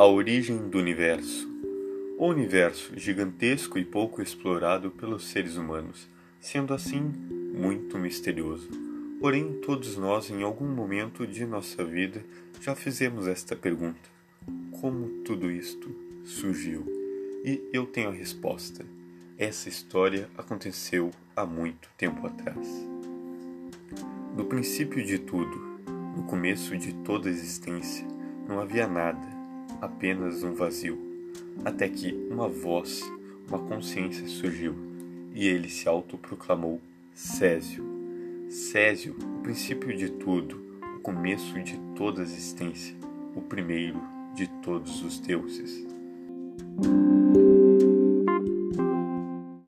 A origem do universo. O universo, gigantesco e pouco explorado pelos seres humanos, sendo assim muito misterioso. Porém, todos nós, em algum momento de nossa vida, já fizemos esta pergunta: como tudo isto surgiu? E eu tenho a resposta. Essa história aconteceu há muito tempo atrás. No princípio de tudo, no começo de toda a existência, não havia nada, apenas um vazio, até que uma voz, uma consciência surgiu e ele se autoproclamou Césio. Césio, o princípio de tudo, o começo de toda a existência, o primeiro de todos os deuses.